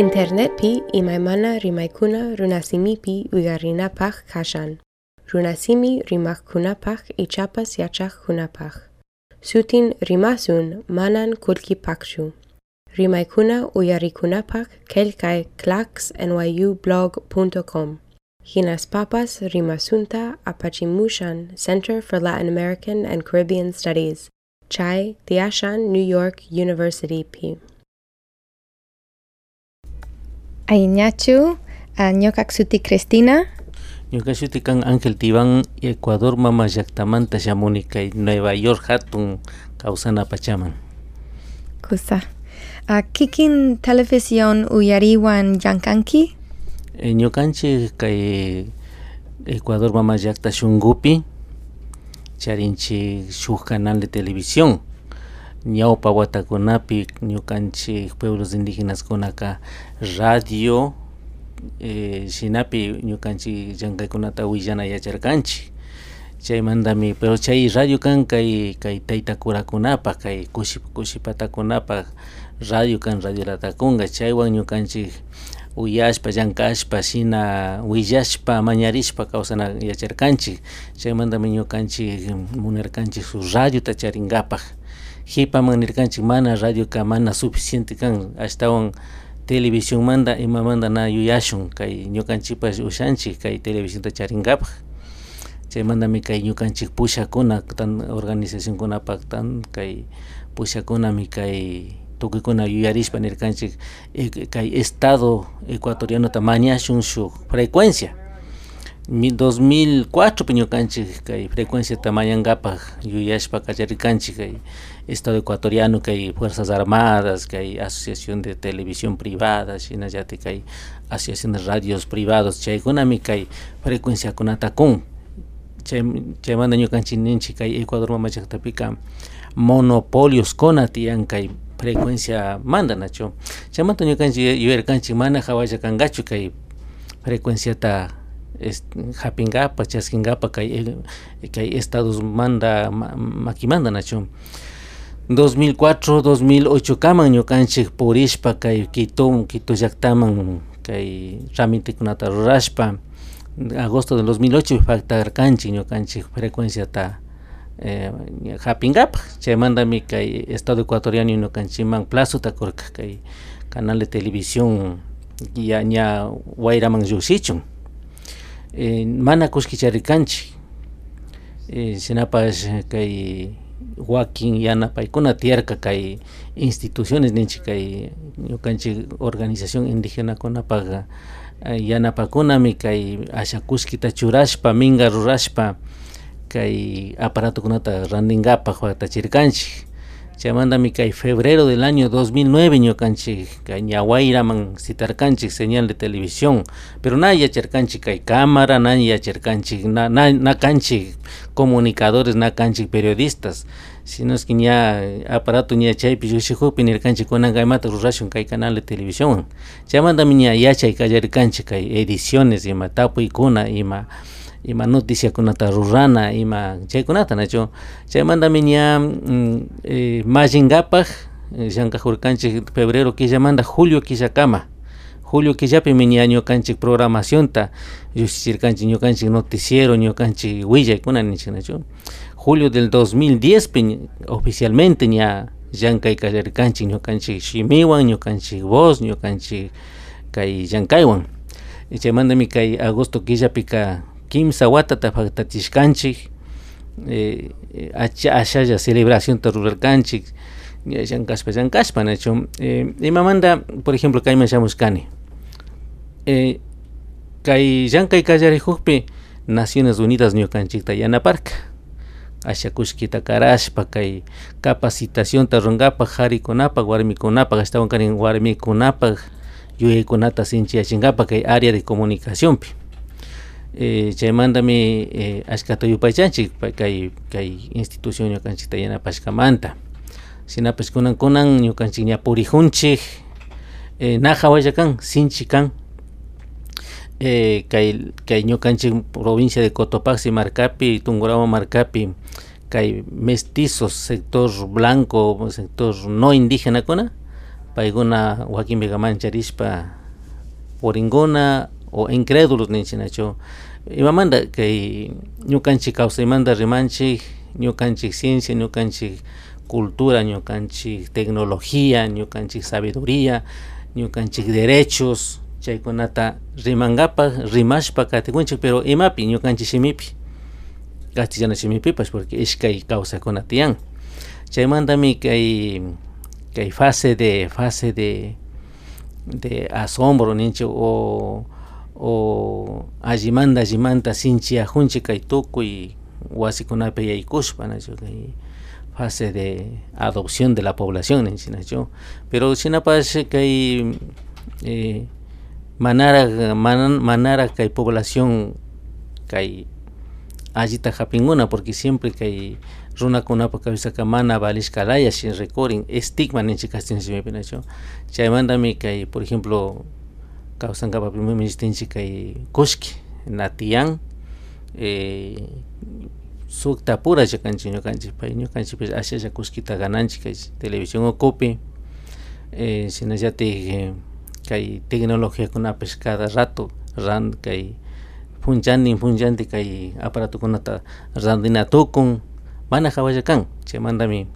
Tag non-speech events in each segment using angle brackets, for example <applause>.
Internetpi imaymana rimaykuna runasimipi uygarinapaq kashan. Runasimi rimakkunapaq ichapas yachaqkunapaq. Sutin rimasun manan kulkipakshu. Rimaykuna uyarikunapaq kelkay clacksnyublog.com. Hinas papas rimasunta apachimushan Center for Latin American and Caribbean Studies. Chai Tiashan New York University P. Añachu, Ñokaksuti Cristina, Ñuqashuti kan Ángel Tibán Ecuador mama llaqtamanta shamuni kay Nueva York hatun kawsana pachaman. Kusa. A Kikin Televisión Uyariwan Yankanki, E, ñuqanchik kay Ecuador mama llaqta shungupi charinchik shuk canal de televisión ñawpa watakunapi ñuqanchik pueblos indígenas kunaka radio eh, shinapi ñuqanchik llankaykunata willana yacharkanchik. Chaymantami pero chay radio kan kay kay tayta kurakunapak kay kushi kushipatakunapak radio kan radio latakunga chaywan ñuqanchik uyashpa llankashpa shina willashpa mañarishpa kawsana yacharkanchik. Chaymantami ñuqanchik munarkanchik su radiota charinkapak hipaman nirkanchik mana radioka mana suficiente kan ashtawan televisión manda imamanta na yuyashun kay ñuqanchikpas ushanchik kay televisionta charinkapak chaymantami kay ñuqanchik pushakuna tan organización kunapak tan kay pushakunami kay tukuykuna yuyarishpa nirkanchik eh, kay estado ecuatorianota mañashun shuk frecuencia. Mi- 2004 pi ñuqanchik kay frecuenciata mañankapak yuyashpa kacharirkanchik kay estado ecuatoriano kay fuerzas armadas kay asociación de televisión privada shinallatik kay asociación de radios privados chaykunami kay frecuenciakunata kun chay chaymanta ñuqanchik ninchik kay Ecuador mama llaqtapika monopolios kuna tiyan kay frecuencia manda nachu chaymanta ñuqanchik yuyarkanchik mana hawalla kankachu kay frecuenciata es- hapinkapak chaskinkapak kay eh, kay estados manda ma- makimanta nachu 2004 2008 kaman ñuqanchik purishpa kay Quito Quito llaqtaman kay tramitekunata rurashpa. Agosto del 2008 factarkanchik ñuqanchik frecuenciata eh, hapinkapak chaymantami kay estado ecuatoriano ñuqanchikman plazuta kurka kay canal de televisión ya ña wayraman llukshichun eh, mana kushkicharirkanchik eh, shinapash kay wakin yanapaykuna tiyarka kay instituciones ninchik kay ñuqanchik organización indígena kunapak eh, yanapakunami kay asha kushkita churashpa minga rurashpa kay aparatokunata rantinkapak waqtachirkanchik chaymantami kay febrero del año 2009 ñuqanchik kay ñawayraman citarkanchik señal de televisión. Pero na yacharkanchik kay cámara na yacharkanchik na, na, na comunicadores na kanchik periodistas. Sino es que ña aparato ña chaypi llushikupi nirkanchik kunan kaymata rurashun kay canal de televisión. Chaymantami ña yachay kallarirkanchik kay ediciones ima tapuykuna ima ima noticiakunata rurana ima chaykunata nachu chaymantami ña mm, eh, mallinkapak eh, llankajurkanchik febrero killamanta julio killakama julio killapimi ña ñuqanchik programacionta llushishirkanchik ñuqanchik noticiero ñuqanchik willaykuna ninchik nachu julio del 2010 pi oficialmente ña llankay kallarirkanchik ñuqanchik shimiwan ñuqanchik voz ñuqanchik kay llankaywan chaymantami kay agosto killapika kimsa watata faltachishkanchik eh, eh, ashalla celebracionta rurarkanchik llankashpa llankashpa nachu eh, imamanta por ejemplo kayman shamushkani. Eh, kay llankay kallarikukpi Naciones Unidas ñuqanchikta yanaparka asha kushkita karashpa kay capacitacionta runkapak qharikunapaq warmikunapak ashtawan karin warmikunapak yuyaykunata sinchiyachinkapak kay área de comunicaciónpi eh, chaymantami eh, ashkata yupaychanchik pa- kay kay institución ñuqanchikta yanapashkamanta shinapash kunan kunan ñuqanchik ña purijunchik eh, na hawalla kan sinchi kan. Eh, kay kay ñuqanchik provincia de Cotopaxi marcapi Tungurahua marcapi kay mestizos sector blanco sector no indígena kuna. Paiguna wakin charishpa poringuna o incrédulos ninchinachu imamanda kay ñukanchik kawsaymanta rimanchik ñukanchik ciencia ñukanchik cultura ñukanchik tecnología ñukanchik sabiduría ñukanchik derechos. Chaykunata rimangapak rimashpa katikunchik pero imapi ñukanchik shimipi. Castellana shimipipash porque ishkay kawsakuna tiyan chaymantami kay kay fase de fase de de asombro ninchik o o allimanta allimanta sinchiyajunchik kay tukuy wasikunapi yaykushpa fase de adopción de la población ninchinachu pero shinapash kay eh, manara man, manara kay población kay allita japinguna porque siempre kay runakunapa cabezaka mana valishkalaya shin recurin estigma ninchik castellanshimipi nachu chaymantami kay por ejemplo kawsankapak primer ministrinchik kay kushki natiyan eh, sukta pura llakanchik ñukanchik pay ñukanchikpish ashalla kushkita gananchik kay televisión ukupi eh, shinallatik kay tecnologiakunapish cada rato ran kay punchanin punchanti kay aparatukunata randina tukun mana hawalla kan chaymantami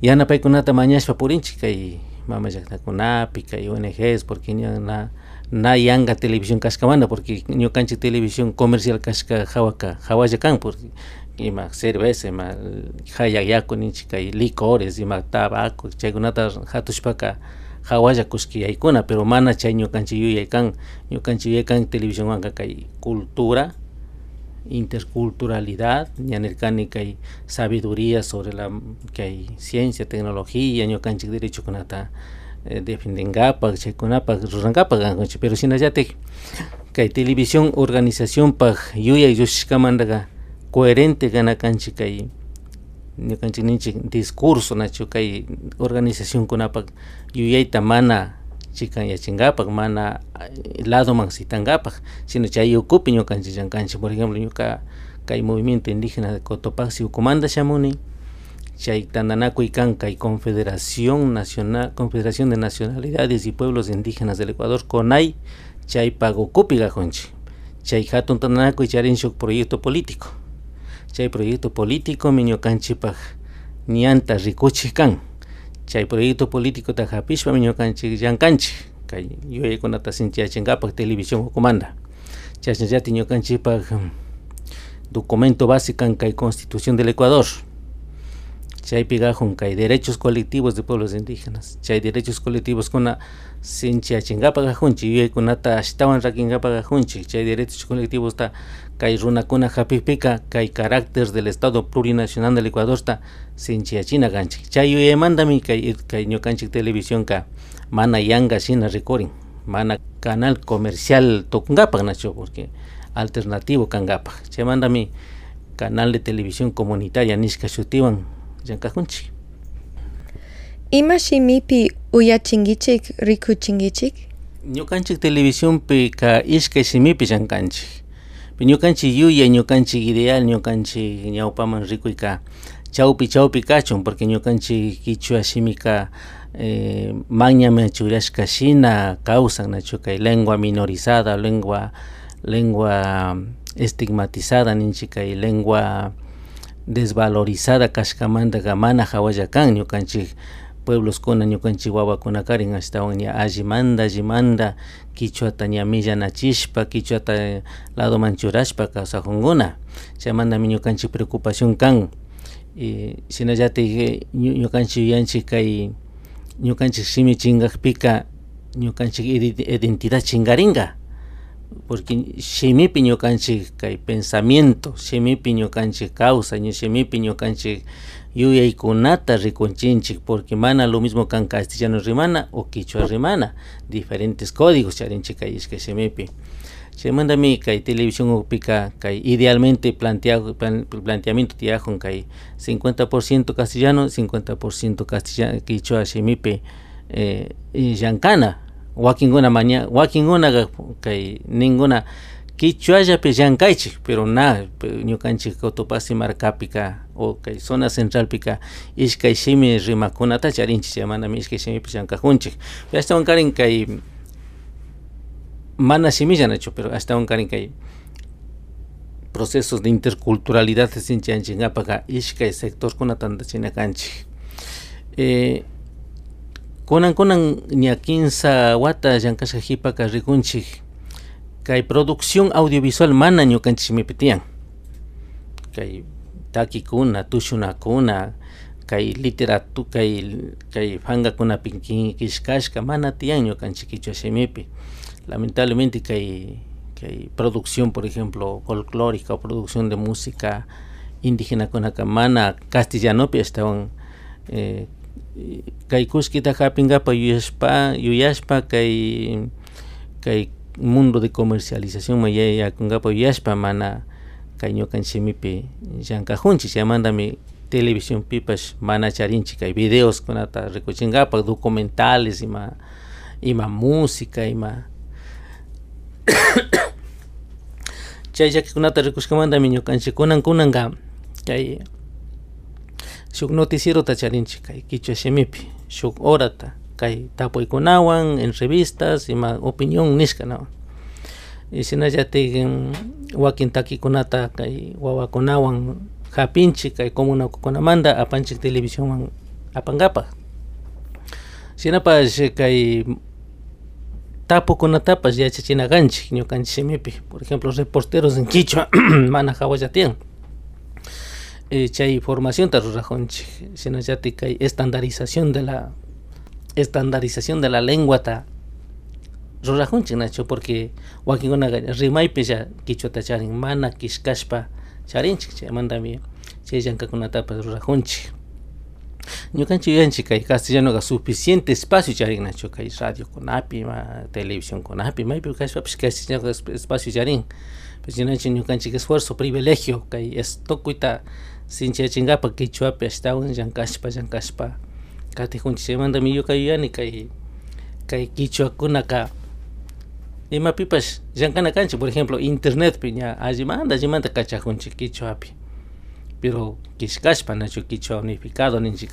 yana paykunata mañashpa purinchik kay mama llaktakunapi kay ONGs porque na na yanga televisión kashkamanta porque ñukanchik televisión comercial kashka hawaka hawalla kan porque ima cerveza ima hayak yaku ninchik kay licores ima tabaco chaykunata hatushpaka hawalla kushki yaykuna pero mana chay ñukanchik yuyay kan ñukanchik yuyay kan televisión wanka kay cultura interculturalidad ñanirkani kay sabiduría sobre la kay ciencia tecnología ñukanchik derechokunata eh, defendengapak chaykunapak rurankapak kankunchik pero shinallatik kay televisión organizaciónpak yuyay llushishkamantaka coherente gana kanchik kay ñukanchik ninchik discurso nachu kay organización kunapak yuyayta mana chikan yachingapak mana ladoman sitangapak sino chay ukupi ñukanchik llankanchik por ejemplo ñuka kay movimiento indígena de Cotopaxi ukumanta shamuni chay tandanakuy kan kay Confederación Nacional Confederación de Nacionalidades y Pueblos Indígenas del Ecuador CONAI chay pagokupi gajonchik chay hatun tandanakuy charinchuk proyecto político. Chay proyecto político mi ñukanchikpak ñanta rikuchik kan chay proyecto político ta hapishpa mi ñukanchik llankanchik. Kay yuyaykunata sinchiyachinkapak televisión ukumanta chashnallati ñukanchikpak documento básico kan kay constitución del Ecuador. Chaypi gajun kay derechos colectivos de pueblos indígenas. Chay derechos colectivos kuna sinchiyachinkapa gajunchik yuyaykunata ashtawan rakinkapa gajunchik chay derechos colectivos ta kay runakuna hapikpika kay carácter del estado plurinacional del Ecuador ta sinchiyachina kanchik chay yuyaymantami kay kay ñukanchik televisión ka mana yanga shina rikurin mana canal comercial tukunkapak nachu porque alternativo kankapak chaymantami canal de televisión comunitaria nishka shutiwan llankajunchik ima shimipi uyachinkichik rikuchinkichik ñukanchik televisiónpi ka ishkay shimipi llankanchik ñukanchik yuyay ñukanchik ideal ñukanchik ñawpaman rikuyka chawpi chawpi kachun porque ñukanchik kichwa shimika eh, mañaman churashka shina kawsan nachu kay lengua minorizada lengua lengua estigmatizada ninchik kay lengua desvalorizada kashkamantaka mana hawalla kan ñukanchik pueblos kuna ñukanchik wawakuna karin ashtawan ña allimanta allimanta kichwata ña millanachishpa kichwata ladoman churashpa kawsajunkuna chaymantami ñukanchik preocupación kan. Y shinallatik ñukanchik yuyanchik kay ñukanchik shimi chinkakpika ñukanchik identidad chinkarinka porque shimipi ñukanchik kay pensamiento shimipi ñukanchik causa shimipi ñukanchik yuyaykunata rikunchinchik porque mana lo mismo kan castellano rimana o quichua rimana. Diferentes códigos charinchik kay ishkay shimipi chaymantami kay televisión upika kay idealmente planteado planteamiento tiyajun kay 50% castellano 50% castellano quichua shimipi eh, llankana. Wakinkuna maña wakinkuna kay ninguna llankaychik pero na ñukanchik Cotopaxi markapika o kay zona centralpika ishkay shimi rimakunata charinchik chay manami ishkay shimipi llankajunchik ashtawan karin kay mana shimilla nachu pero ashtawan karin kay procesos de interculturalidad sinchanchinkapak ishkay sectorkunata tantachina kanchik eh, kunan kunan ña kinsa wata llankashka hipaka rikunchik kay producción audiovisual mana ñukanchikmipi tiyan kay takikuna tushunakuna kay literatura kay kay fangakunapi kishkashka mana tiyan ñukanchik kichwa shimipi lamentablemente kay kay producción por ejemplo folclórica o producción de música indígena kunaka mana castellanopi estaban eh, kay kuskita hapingapa yuyashpa yuyashpa kay kay mundo de comercialización maya kungapa yashpa mana kay ñukanchikmipi llankajunchik mi televisión pipash mana charinchik kay videos kunata rikuchinkapak documentales ima ima música ima chay <coughs> llakikunata rikushkamantami ñukanchik kunan kunanka kay shuk noticiero charinchik kay kichwa shimipi shuk horata kay tapuykunawan en revistas ima opinión nishka nawan y sinallatik wakin takikunata kay wawakunawan hapinchik kay comunakukunamanta apanchik televisión apankapak shinapash kay tapukunatapash yachachinakanchik ñukanchik shimipi por ejemplo reporteros en Quichua mana hawallatiyan eh, chay formación ta rurajonchik shinallatik kay estandarización de la estandarización de la lengua ta rurajunchik nacho porque wakinkuna rimaypi ya quichuata charin mana kishkashpa charinchik chaymantami chay llankakunatapas rurajunchik. Ñukanchik yuyanchik kay castellanoqa suficiente espacio charin nacho kay radio kunapi ma televisión kunapi maypi kashpapish castellano espacio charin. Pues ñukanchik ñukanchik esfuerzo privilegio kay es tukuyta sinchachinkapak quichuapi ashtawan llankashpa llankashpa katijunchik chaymantami yuyani kay kay quichuakunaka imapipash llankana kanchik por ejemplo internetpi ña allimanta allimanta kachajunchik quichuapi pero kishkashpa nachu quichua unificado ninchik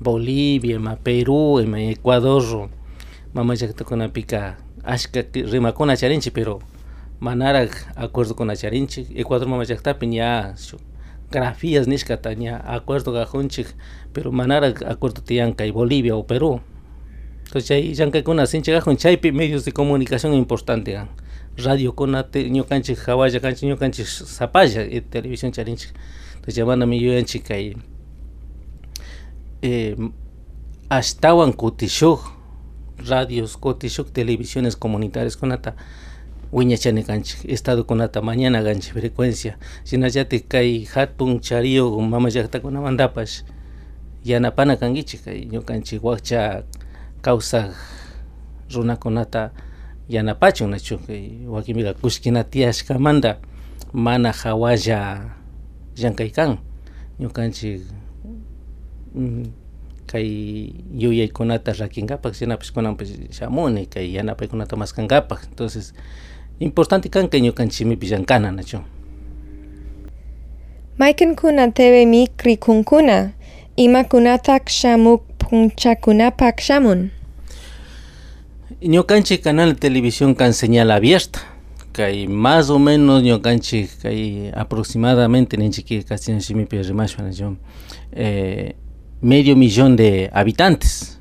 Bolivia ima Perú ima Ecuador mama llaktakunapika ashka rimakuna charinchik pero manarak acuerdokuna charinchik Ecuador mama llaktapi ña grafías nishkata ña acuerdo kajunchik pero manarak acuerdo tiyan kay Bolivia o Perú. Entonces chay llankakuna sinchikajun chaypi medios de comunicación importante kan radio kuna ñukanchik hawalla kanchik ñukanchik sapalla e televisión charinchik entonces llamanami yuyanchik kay eh, ashtawan kutishuk radios kutishuk televisiones comunitarias kunata wiñachani kanchik estado kunata mañana kanchik frecuencia. Shinallatik kay hatun chariyo mama llaktakunamantapash yanapana kankichik kay ñukanchik wakcha kawsaq runakunata yanapachun nachu kay wakinpiqa kushkina tiyashkamanta mana hawalla llankaykan ñukanchik kay yuyaykunata rakinkapak shinapish kunanpish shamuni kay yanapaykunata maskankapak entonces importante kan kay ñukanchikmipi llankana nachu maykinkuna tewe mikrikunkuna imakunatak shamuk punchakunapak shamun. Ñukanchik canal de televisión kan señal abierta. Kay más o menos ñukanchik kay aproximadamente ninchik castellano shimipi rimashpa eh, medio millón de habitantes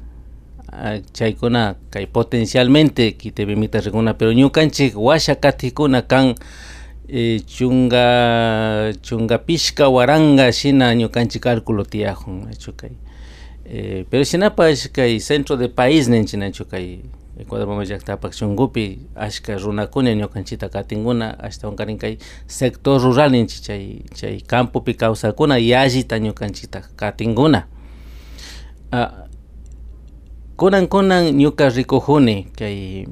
chaykuna kay potencialmente kitebimita rikuna pero ñukanchik washa katikuna kan eh, chunga chunga pishka waranga shina ñukanchik cálculo tiyajun nachu kay. Eh, pero shinapash kay centro de país ninchik nachu kay. Ecuador mama llaktapak chunkupi ashka runakuna ñukanchita katinguna ashtawan karin kay sector rural ninchik chay chay campopi kawsakuna yallita ñukanchita katinguna. Uh, kunan kunan ñuka rikujuni kay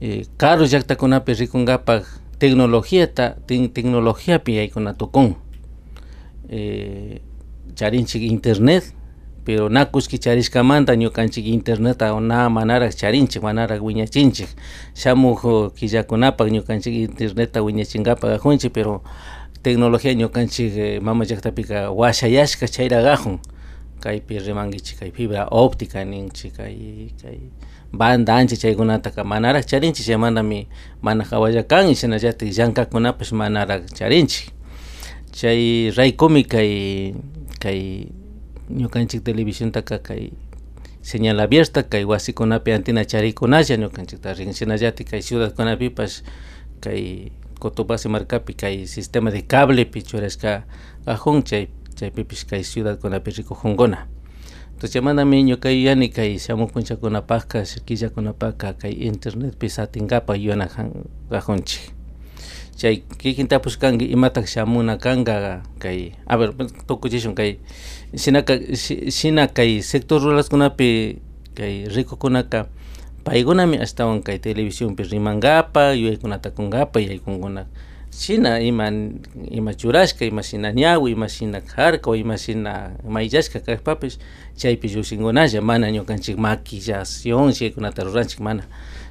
eh, caro llaktakunapi rikunkapak tecnologíata tecnologíapi yaykuna tukun eh, charinchik internet pero nakushki charishkamanta ñukanchik internet na manarak charinchik manarak wiñachinchik. Shamuj killakunapak ñukanchik internet wiñachinkapak ajunchik pero tecnología ñukanchik eh, mama llaktapika washayashka chayra gajun kaypi rimankichik kay fibra óptica ninchik kay kay banda ancha chaykunataka manarak charinchik chaymantami mana hawalla kan shinallatik llankakunapash manarak charinchik chay raykumi kay kay ñukanchik televisiontaka kay señal abierta kay wasikunapi antena charikunalla ñukanchikta rin shinallatik kay ciudadkunapipash kay Cotopaxi marcapi kay sistema de cable pi churashka ajun chay chaypipish kay ciudadkunapi rikujunguna entonces chaymantami ñukayuyani kay shamukunchakunapajka killakunapaka kay internetpi satingapa yuyanak ajunchik chay kikintapush kanki imatak shamuna kanka kay a ver tukuchishun kay shinaka shina kay sector ruralkunapi kay rikukunaka paykunami ashtawan kay televisiónpi rimankapa yuyaykunata kunkapa yaykunkuna shina ima ima churashka ima shina ñawi ima shina jarka o ima shina mayllashka kajpapish chaypi llukshinkunalla mana ñukanchik maquillación shaykunata ruranchik mana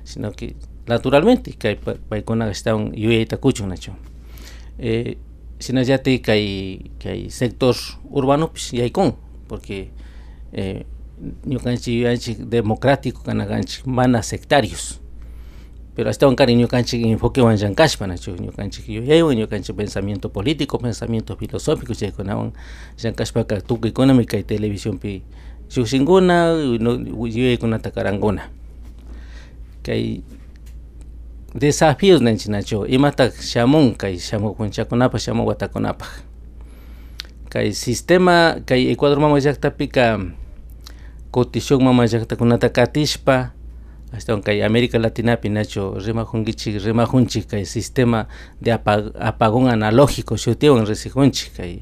sino que naturalmente kay paykunaqa ashtawan yuyayta kuchun nachu eh, shinallatik kay kay sector urbanopish yaykun porque eh, ñukanchik yuyanchik democrático kanakanchik mana sectarios pero hasta kari ñukanchik enfoquewan llankashpa nachu ñukanchik yuyaywan ñukanchik pensamiento político pensamiento filosófico chaykunawan llankashpaka tukuykunami kay televisiónpi llukshinkuna yuyaykunata karankuna. Kay desafíos ninchik nachu imatak shamun kay shamukunchakunapak shamun watakunapak kay sistema kay Ecuador mama mama llaktakunata katishpa hasta kay América Latinapi nacho rimajunkichik rimajunchik kay sistema de apag apagón analógico shutiwan risijunchik kay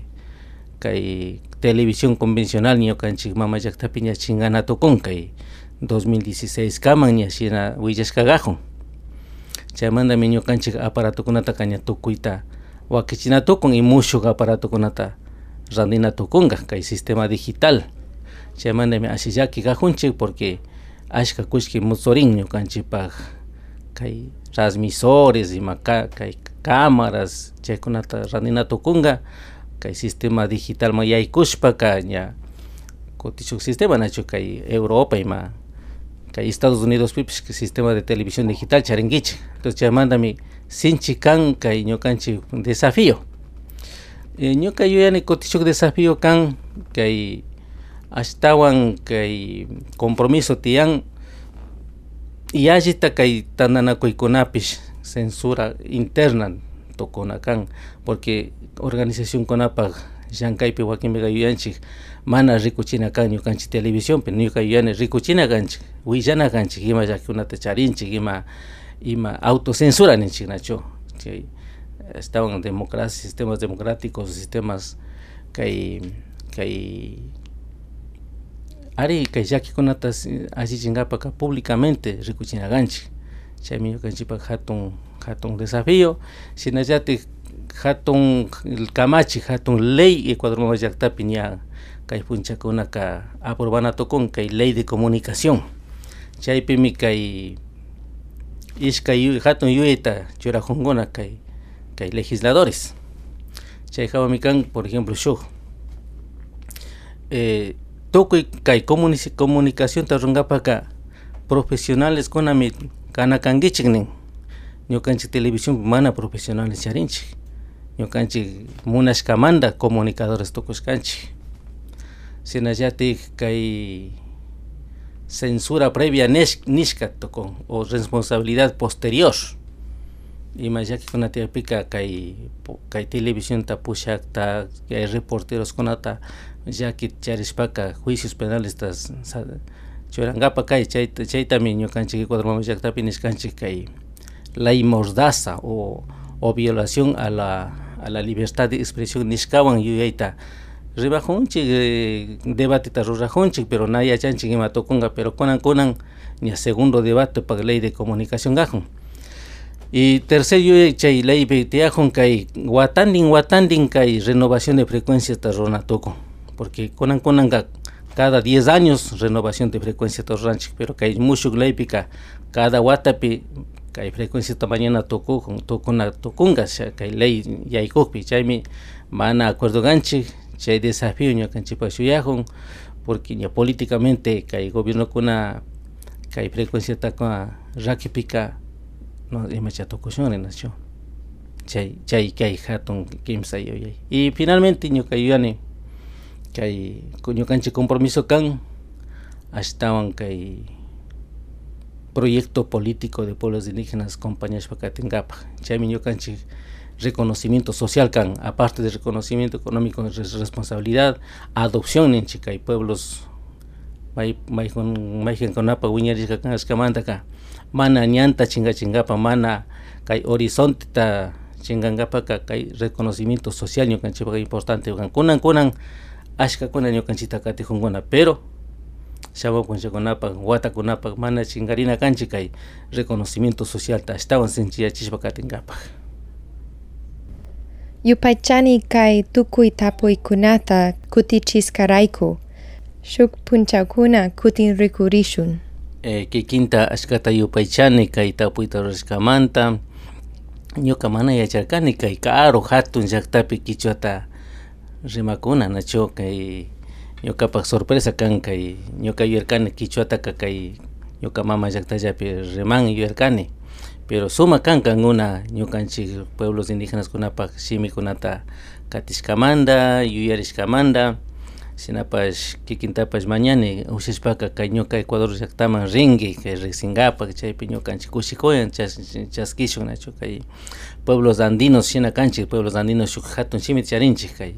kay televisión convencional ñukanchik mama llaktapi ña chingana tukun kay 2016 kaman ña shina willashkakajun chaymantami ñukanchik aparatukunata ña tukuyta wakichina tukun y mushuk aparatukunata randina tukunka kay sistema digital. Chaymantami ashillaki kajunchik porque ashka kullki musorin ñukanchikpak kay transmisores ima kay cámaras chaykunata randina tukunka kay sistema digital ma yaykushpaka ña kutishuk sistema nachu kay Europa ima kay Estados Unidos pipish sistema de televisión digital charinkichik. Entonces chaymantami sinchi kan kay ñukanchik desafío. Eh, ñuka yuyani kutishuk desafío kan kay ashtawan kay compromiso tiyan. Yallita kay tananakuykunapish censura interna tukuna kan porque organización kunapak llankaypi wakinpiqa yuyanchik mana rikuchina kan ñukanchik televisiónpi ñuka yuyani rikuchina kanchik willana kanchik ima llakikunata charinchik ima ima autocensura ninchik nachu chay estaban democracia sistemas democráticos sistemas kay kay ari kay llakikunata allichinkapaka públicamente rikuchinakanchik chaymi ñukanchikpak hatun hatun desafío. Shinallatik hatun kamachi hatun ley Ecuador mama llaktapi ña kay punchakunaka aprobana tukun kay ley de comunicación. Chaypimi kay ishkay hatun yuyayta churajunkuna kay kay legisladores. Chay hawami por ejemplo shuk eh, tukuy kay comunicación ta runkapaka profesionales kunami kanakankichik nin. Ñukanchik televisión mana profesionales charinchik. Ñukanchik munashkamanta comunicadores tukushkanchik. Shinallatik kay censura previa nishka tukun o responsabilidad posterior ima llakikunatiyapika kay kay televisiónta pushakta kay reporteros kunata llaki charishpaka juicios penales ta churankapa kay chayta chaytami ñukanchik Ecuador mama llaktapi nishkanchik kay ley mordaza o, o violación a la a la libertad de expresión nishkawan yuyayta ribajunchik eh, debate ta rurajunchik pero na yachanchik ima tukunka pero kunan kunan ña segundo debate pak ley de comunicación gajun y tercer yuyay chay leypi tiyajun kay watandin watandin kay renovación de frecuencias ta runa tukun porque kunan kunanka cada 10 años renovación de frecuencia torranchi pero hay mucho gleipica cada watapi hay frecuencia esta mañana tocó con tocó una tocunga hay ley y hay copi chaimi van a acuerdo ganchi hay desafío ña canchipa suyajun porque ya políticamente hay gobierno con una hay frecuencia ta con rakipica no ima chatokushon nacho chay chay kay hatun kimsa yoyay y finalmente ñuka yuyani kay ñukanchik compromiso kan ashtawan kay proyecto político de pueblos indígenas compañías pakatingapa chaymi ñukanchik reconocimiento social kan aparte de reconocimiento económico responsabilidad adopción en chica y pueblos may con may con apa wiñarishka kan ashkamanta ka. Mana ñanta chinga chingapa mana kay horizonte ta chingangapa ka kay reconocimiento social ñukanchipaka importante kan kunan kunan ashka kuna ñukanchita katijunkuna pero shawapunchakunapak watakunapak mana chingarina kanchik kay reconocimiento social ta ashtawan sinchiyachishpa katinkapak Yupaychani kay tukuy tapuykunata kutichiskarayku shuk punchakuna kutin rikurishun. Eh, kikinta ashkata yupaychani kay tapuyta rurashkamanta ñuka mana yacharkani kay karo hatun llaktapi kichwata rimakuna nacho kay ñukapak sorpresa kan kay ñuka yuyarkani kichwata kay ñuka mama llaktallapi riman yuyarkani. Pero suma kan kankuna ñukanchik pueblos indígenas kunapak shimikunata katishkamanta yuyarishkamanta sinapash kikintapash mañani ushashpaka kay ñuka Ecuador llaktaman rinki kay riqsinkapak chaypi ñukanchik kushikuyan chaskishun nachu kay pueblos andinos shina kanchik pueblos andinos shuk hatun shimita charinchik kay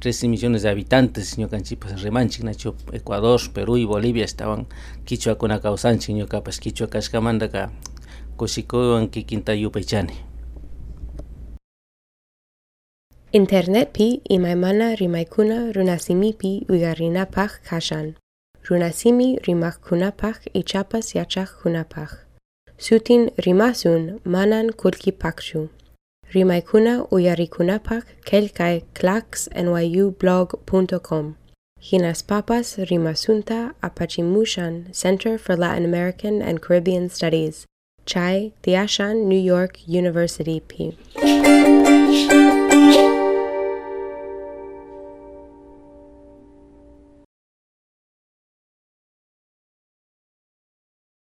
13 millones de habitantes ñukanchikpas rimanchik nachu Ecuador, Perú y Bolivia estaban. Kichwakuna kawsanchik ñukapash kichwa kashkamantaka kushikuwan kikinta yupaychani Internetpi imaymana rimaykuna runasimipi uygarinapaq kashan. Runasimi rimaqkunapaq ichapas yachaqkunapaq. Sutin rimasun manan kulkipaqchu. Rimaykuna uyarikunapaq kelkay clacksnyublog.com. Hinas Papas Rimasunta Apachimushan Center for Latin American and Caribbean Studies. Chai, Tiashan, New York University P.